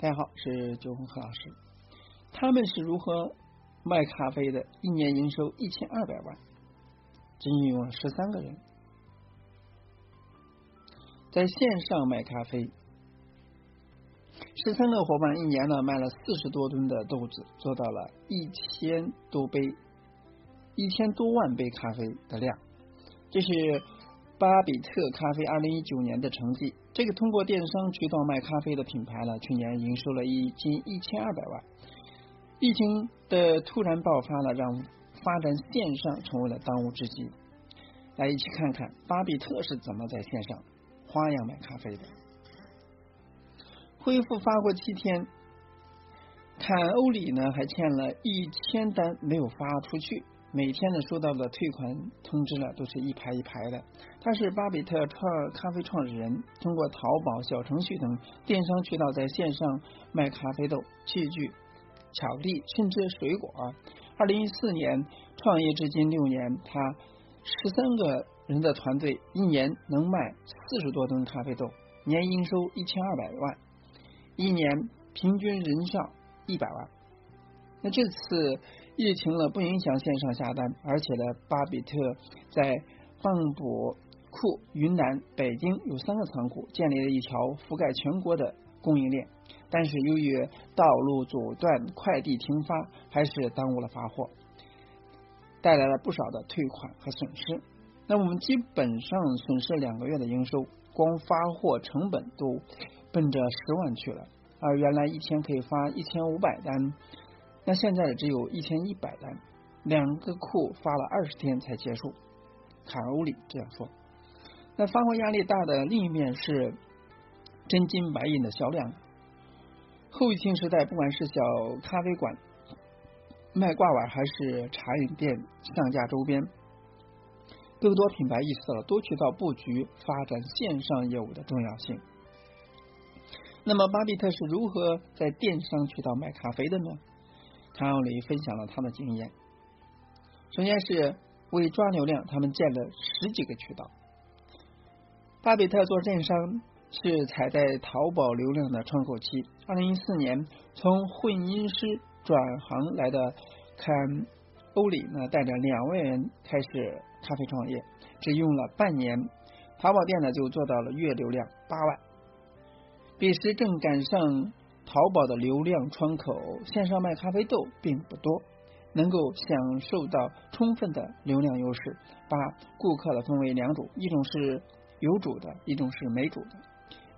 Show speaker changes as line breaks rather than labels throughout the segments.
大家好，是九红何老师。他们是如何卖咖啡的？一年营收一千二百万，仅仅用了十三个人，在线上卖咖啡，十三个伙伴一年呢卖了四十多吨的豆子，做到了一千多杯、一千多万杯咖啡的量，这是。巴比特咖啡二零一九年的成绩，这个通过电商渠道卖咖啡的品牌呢，去年营收了一近一千二百万。疫情的突然爆发了，让发展线上成为了当务之急。来一起看看巴比特是怎么在线上花样卖咖啡的。恢复发货七天，坎欧里呢还欠了一千单没有发出去。每天呢收到的退款通知呢都是一排一排的。他是巴比特创咖啡创始人，通过淘宝小程序等电商渠道在线上卖咖啡豆、器具、巧克力，甚至水果。二零一四年创业至今六年，他十三个人的团队一年能卖四十多吨咖啡豆，年营收一千二百万，一年平均人效一百万。那这次。疫情了不影响线上下单，而且呢，巴比特在蚌埠库、云南、北京有三个仓库，建立了一条覆盖全国的供应链。但是由于道路阻断，快递停发，还是耽误了发货，带来了不少的退款和损失。那我们基本上损失两个月的营收，光发货成本都奔着十万去了。而原来一天可以发一千五百单。那现在只有一千一百单，两个库发了二十天才结束。卡欧里这样说。那发货压力大的另一面是真金白银的销量。后疫情时代，不管是小咖啡馆卖挂碗，还是茶饮店上架周边，更多品牌意识到了多渠道布局、发展线上业务的重要性。那么，巴比特是如何在电商渠道卖咖啡的呢？康奥里分享了他的经验。首先是为抓流量，他们建了十几个渠道。巴比特做电商是踩在淘宝流量的窗口期。二零一四年，从混音师转行来的坎欧里呢，带着两万人开始咖啡创业，只用了半年，淘宝店呢就做到了月流量八万。彼时正赶上。淘宝的流量窗口，线上卖咖啡豆并不多，能够享受到充分的流量优势。把顾客的分为两种，一种是有主的，一种是没主的。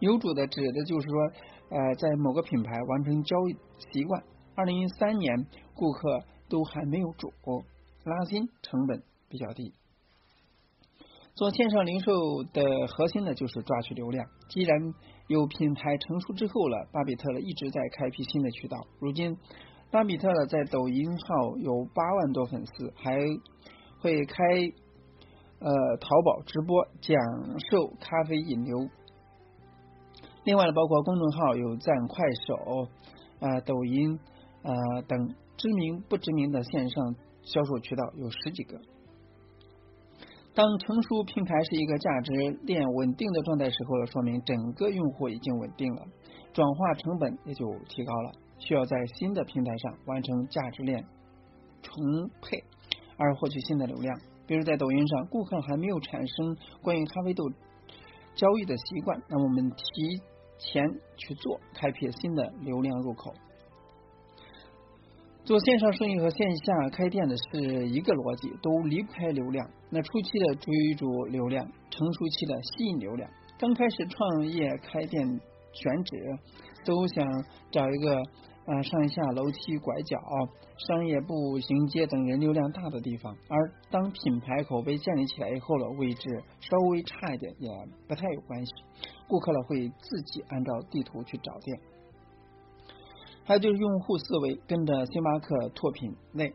有主的指的就是说，呃，在某个品牌完成交易习惯。二零一三年，顾客都还没有主，拉新成本比较低。做线上零售的核心呢，就是抓取流量。既然有品牌成熟之后了，巴比特呢一直在开辟新的渠道。如今，巴比特呢在抖音号有八万多粉丝，还会开呃淘宝直播讲授咖啡引流。另外呢，包括公众号有赞快手、呃抖音呃等知名不知名的线上销售渠道有十几个。当成熟平台是一个价值链稳定的状态时候，说明整个用户已经稳定了，转化成本也就提高了，需要在新的平台上完成价值链重配而获取新的流量。比如在抖音上，顾客还没有产生关于咖啡豆交易的习惯，那我们提前去做，开辟新的流量入口。做线上生意和线下开店的是一个逻辑，都离不开流量。那初期的追逐流量，成熟期的吸引流量。刚开始创业开店选址，都想找一个呃上下楼梯、拐角、商业步行街等人流量大的地方。而当品牌口碑建立起来以后了，位置稍微差一点也不太有关系，顾客呢会自己按照地图去找店。还有就是用户思维，跟着星巴克拓品类。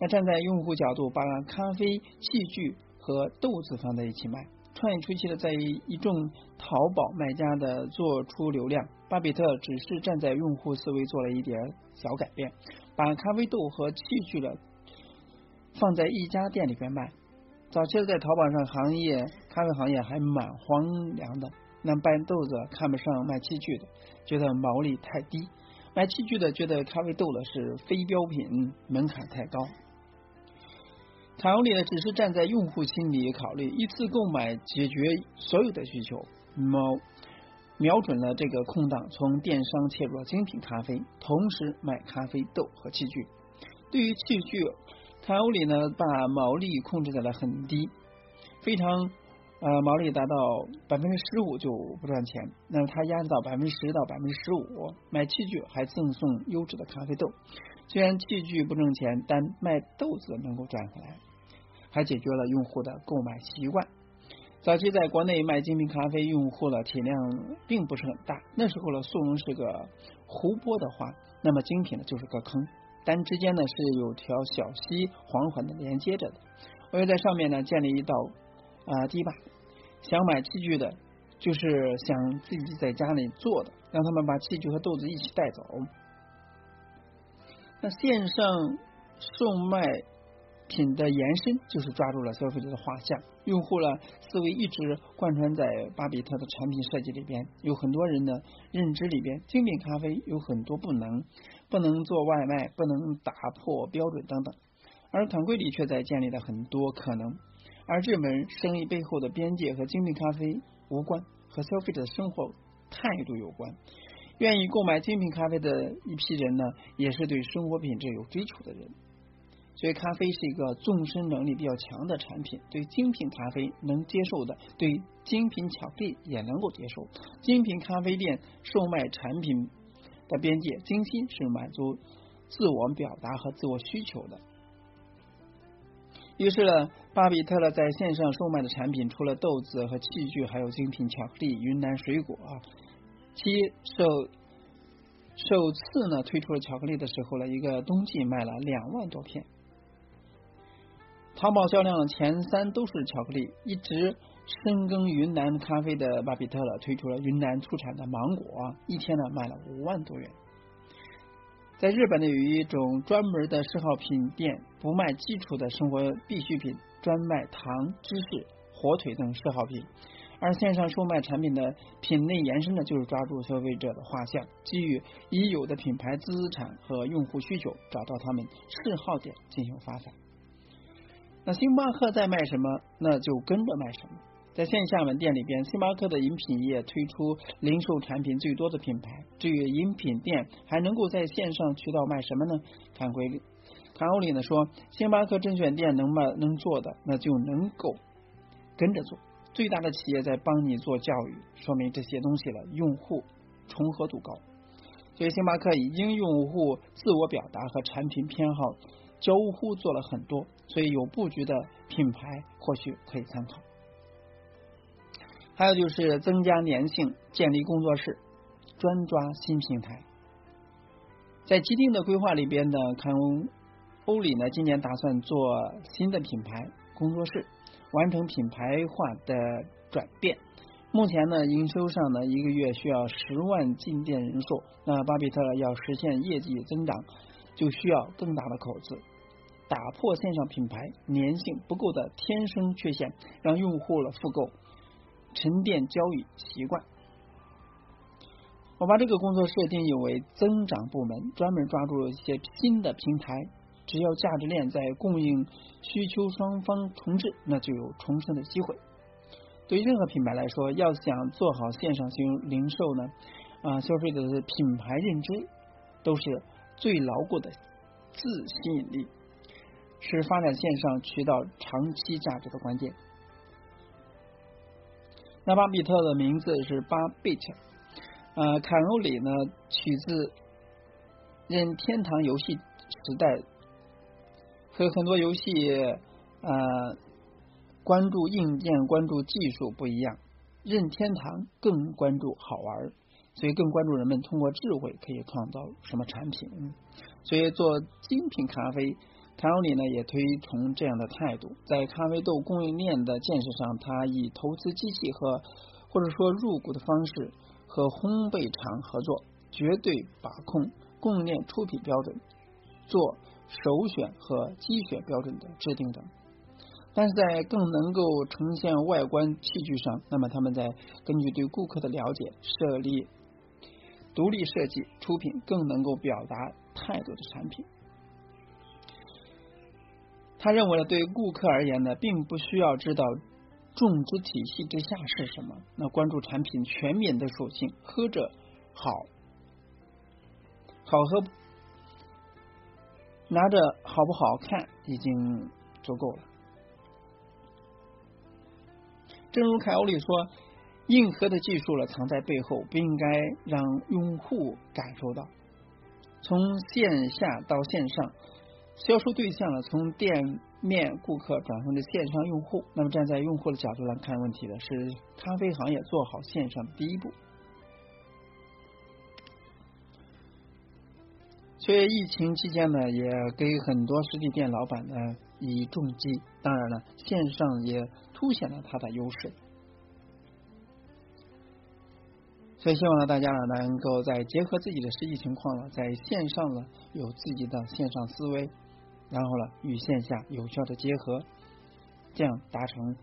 那站在用户角度，把咖啡器具和豆子放在一起卖。创业初期的，在一众淘宝卖家的做出流量，巴比特只是站在用户思维做了一点小改变，把咖啡豆和器具的放在一家店里边卖。早期的在淘宝上行业咖啡行业还蛮荒凉的，那卖豆子看不上卖器具的，觉得毛利太低；买器具的觉得咖啡豆呢是非标品，门槛太高。卡欧里呢只是站在用户心理考虑，一次购买解决所有的需求，瞄瞄准了这个空档，从电商切入精品咖啡，同时卖咖啡豆和器具。对于器具，卡欧里呢把毛利控制在了很低，非常。呃，毛利达到百分之十五就不赚钱，那么他压到百分之十到百分之十五，买器具还赠送优质的咖啡豆。虽然器具不挣钱，但卖豆子能够赚回来，还解决了用户的购买习惯。早期在国内卖精品咖啡，用户的体量并不是很大，那时候呢，速溶是个湖泊的话，那么精品呢就是个坑，但之间呢是有条小溪缓缓的连接着的，我又在上面呢建立一道。啊，堤坝，想买器具的，就是想自己在家里做的，让他们把器具和豆子一起带走。那线上售卖品的延伸，就是抓住了消费者的画像，用户呢思维一直贯穿在巴比特的产品设计里边。有很多人的认知里边，精品咖啡有很多不能，不能做外卖，不能打破标准等等，而团柜里却在建立了很多可能。而这门生意背后的边界和精品咖啡无关，和消费者的生活态度有关。愿意购买精品咖啡的一批人呢，也是对生活品质有追求的人。所以，咖啡是一个纵深能力比较强的产品。对精品咖啡能接受的，对精品巧克力也能够接受。精品咖啡店售卖产品的边界，精心是满足自我表达和自我需求的。于是呢，巴比特呢在线上售卖的产品，除了豆子和器具，还有精品巧克力、云南水果啊。其首首次呢推出了巧克力的时候呢，一个冬季卖了两万多片。淘宝销量前三都是巧克力。一直深耕云南咖啡的巴比特了，推出了云南出产的芒果，一天呢卖了五万多元。在日本呢，有一种专门的嗜好品店，不卖基础的生活必需品，专卖糖、芝士、火腿等嗜好品。而线上售卖产品的品类延伸呢，就是抓住消费者的画像，基于已有的品牌资产和用户需求，找到他们嗜好点进行发展。那星巴克在卖什么，那就跟着卖什么。在线下门店里边，星巴克的饮品业推出零售产品最多的品牌。至于饮品店还能够在线上渠道卖什么呢？看规看欧里呢说，星巴克甄选店能卖能做的，那就能够跟着做。最大的企业在帮你做教育，说明这些东西了用户重合度高。所以星巴克已经用户自我表达和产品偏好交互做了很多，所以有布局的品牌或许可以参考。还有就是增加粘性，建立工作室，专抓新平台。在既定的规划里边呢，看欧里呢今年打算做新的品牌工作室，完成品牌化的转变。目前呢，营收上呢一个月需要十万进店人数，那巴比特要实现业绩增长，就需要更大的口子，打破线上品牌粘性不够的天生缺陷，让用户了复购。沉淀交易习惯，我把这个工作设定义为增长部门，专门抓住一些新的平台。只要价值链在供应需求双方重置，那就有重生的机会。对任何品牌来说，要想做好线上型零售呢，啊，消费者的品牌认知都是最牢固的自吸引力，是发展线上渠道长期价值的关键。那巴比特的名字是巴贝特，呃，坎路里呢取自任天堂游戏时代，和很多游戏呃关注硬件、关注技术不一样，任天堂更关注好玩，所以更关注人们通过智慧可以创造什么产品，所以做精品咖啡。卡欧里呢也推崇这样的态度，在咖啡豆供应链的建设上，他以投资机器和或者说入股的方式和烘焙厂合作，绝对把控供应链出品标准，做首选和机选标准的制定等。但是在更能够呈现外观器具上，那么他们在根据对顾客的了解，设立独立设计出品更能够表达态度的产品。他认为呢，对顾客而言呢，并不需要知道种植体系之下是什么，那关注产品全面的属性，喝着好，好喝，拿着好不好看已经足够了。正如凯欧里说，硬核的技术了藏在背后，不应该让用户感受到。从线下到线上。销售对象呢，从店面顾客转换至线上用户。那么站在用户的角度来看问题呢是咖啡行业做好线上的第一步。所以疫情期间呢，也给很多实体店老板呢以重击。当然了，线上也凸显了它的优势。所以希望呢，大家呢能够在结合自己的实际情况呢，在线上呢有自己的线上思维。然后呢，与线下有效的结合，这样达成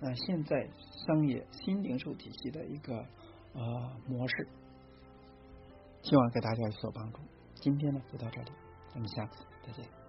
呃现在商业新零售体系的一个呃模式，希望给大家有所帮助。今天呢就到这里，咱们下次再见。